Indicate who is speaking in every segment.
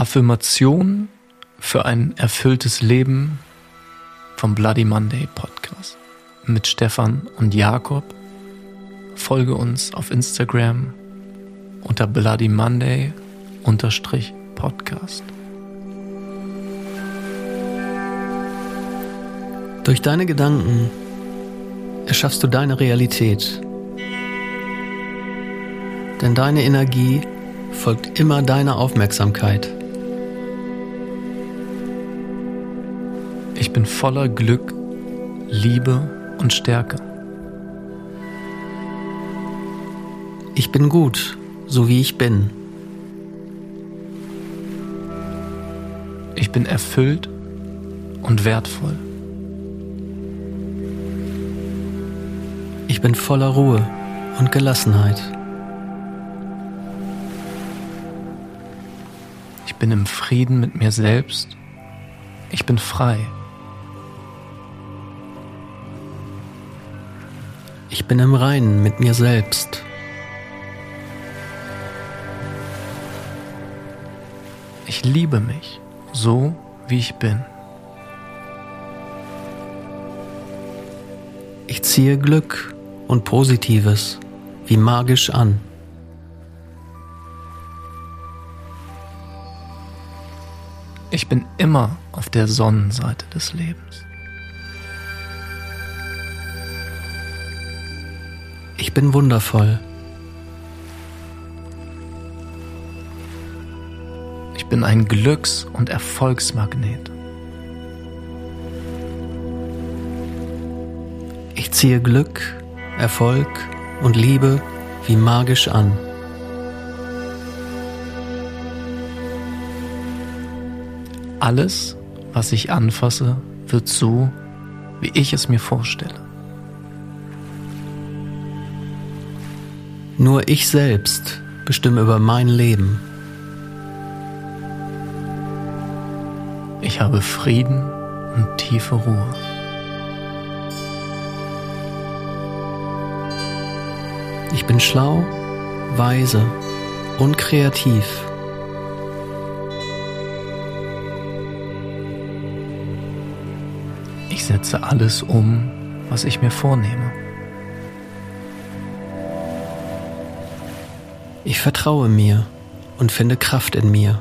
Speaker 1: Affirmation für ein erfülltes Leben vom Bloody Monday Podcast mit Stefan und Jakob. Folge uns auf Instagram unter Bloody Monday Podcast.
Speaker 2: Durch deine Gedanken erschaffst du deine Realität. Denn deine Energie folgt immer deiner Aufmerksamkeit.
Speaker 1: Ich bin voller Glück, Liebe und Stärke.
Speaker 2: Ich bin gut, so wie ich bin.
Speaker 1: Ich bin erfüllt und wertvoll.
Speaker 2: Ich bin voller Ruhe und Gelassenheit.
Speaker 1: Ich bin im Frieden mit mir selbst. Ich bin frei.
Speaker 2: Ich bin im Reinen mit mir selbst.
Speaker 1: Ich liebe mich so, wie ich bin.
Speaker 2: Ich ziehe Glück und Positives wie magisch an.
Speaker 1: Ich bin immer auf der Sonnenseite des Lebens.
Speaker 2: Ich bin wundervoll.
Speaker 1: Ich bin ein Glücks- und Erfolgsmagnet.
Speaker 2: Ich ziehe Glück, Erfolg und Liebe wie magisch an.
Speaker 1: Alles, was ich anfasse, wird so, wie ich es mir vorstelle.
Speaker 2: Nur ich selbst bestimme über mein Leben.
Speaker 1: Ich habe Frieden und tiefe Ruhe.
Speaker 2: Ich bin schlau, weise und kreativ.
Speaker 1: Ich setze alles um, was ich mir vornehme.
Speaker 2: Ich vertraue mir und finde Kraft in mir.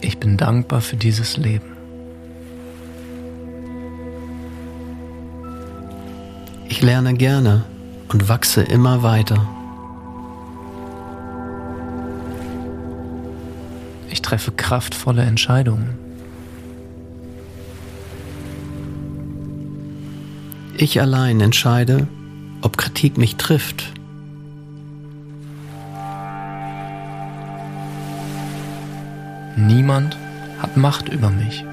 Speaker 1: Ich bin dankbar für dieses Leben.
Speaker 2: Ich lerne gerne und wachse immer weiter.
Speaker 1: Ich treffe kraftvolle Entscheidungen.
Speaker 2: Ich allein entscheide, ob Kritik mich trifft.
Speaker 1: Niemand hat Macht über mich.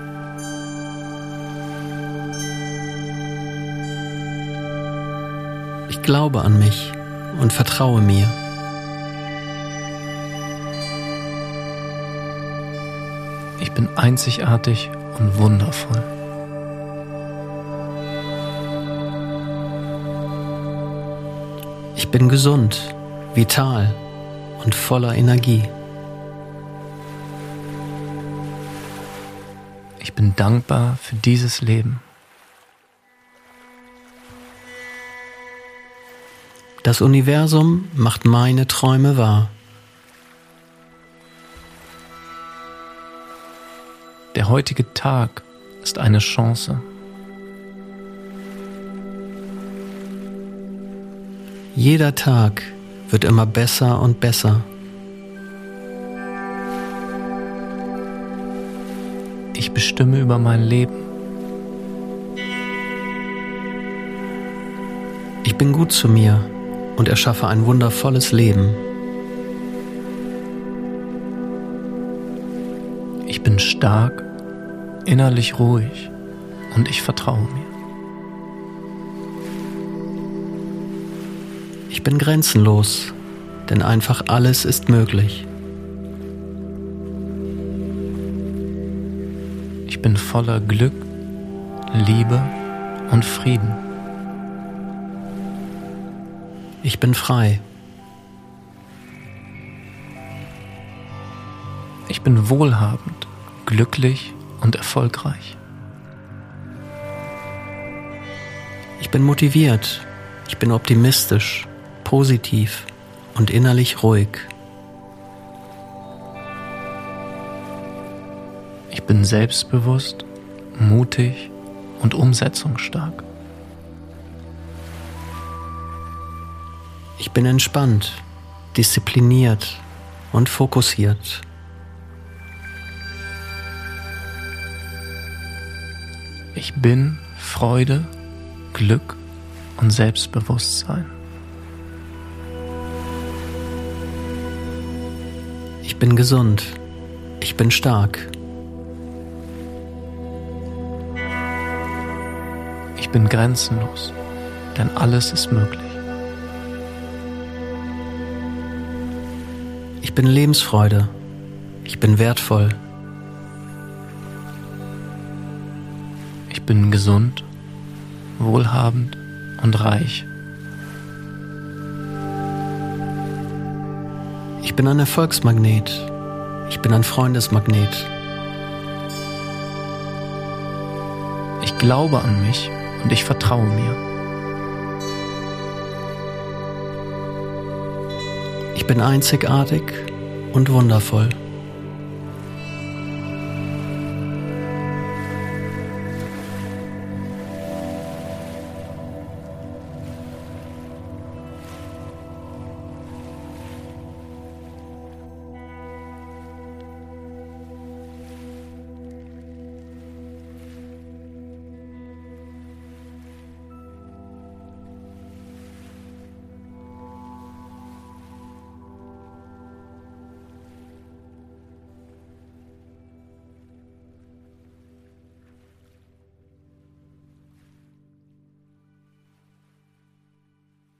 Speaker 2: Ich glaube an mich und vertraue mir.
Speaker 1: Ich bin einzigartig und wundervoll.
Speaker 2: Ich bin gesund, vital und voller Energie.
Speaker 1: Ich bin dankbar für dieses Leben.
Speaker 2: Das Universum macht meine Träume wahr.
Speaker 1: Der heutige Tag ist eine Chance.
Speaker 2: Jeder Tag wird immer besser und besser.
Speaker 1: Ich bestimme über mein Leben.
Speaker 2: Ich bin gut zu mir und erschaffe ein wundervolles Leben.
Speaker 1: Ich bin stark, innerlich ruhig und ich vertraue mir.
Speaker 2: Ich bin grenzenlos, denn einfach alles ist möglich.
Speaker 1: Ich bin voller Glück, Liebe und Frieden.
Speaker 2: Ich bin frei.
Speaker 1: Ich bin wohlhabend, glücklich und erfolgreich.
Speaker 2: Ich bin motiviert. Ich bin optimistisch positiv und innerlich ruhig.
Speaker 1: Ich bin selbstbewusst, mutig und umsetzungsstark.
Speaker 2: Ich bin entspannt, diszipliniert und fokussiert.
Speaker 1: Ich bin Freude, Glück und Selbstbewusstsein.
Speaker 2: Bin gesund. Ich bin stark.
Speaker 1: Ich bin grenzenlos, denn alles ist möglich.
Speaker 2: Ich bin Lebensfreude. Ich bin wertvoll.
Speaker 1: Ich bin gesund, wohlhabend und reich.
Speaker 2: Bin ein Erfolgsmagnet. Ich bin ein Freundesmagnet.
Speaker 1: Ich glaube an mich und ich vertraue mir.
Speaker 2: Ich bin einzigartig und wundervoll.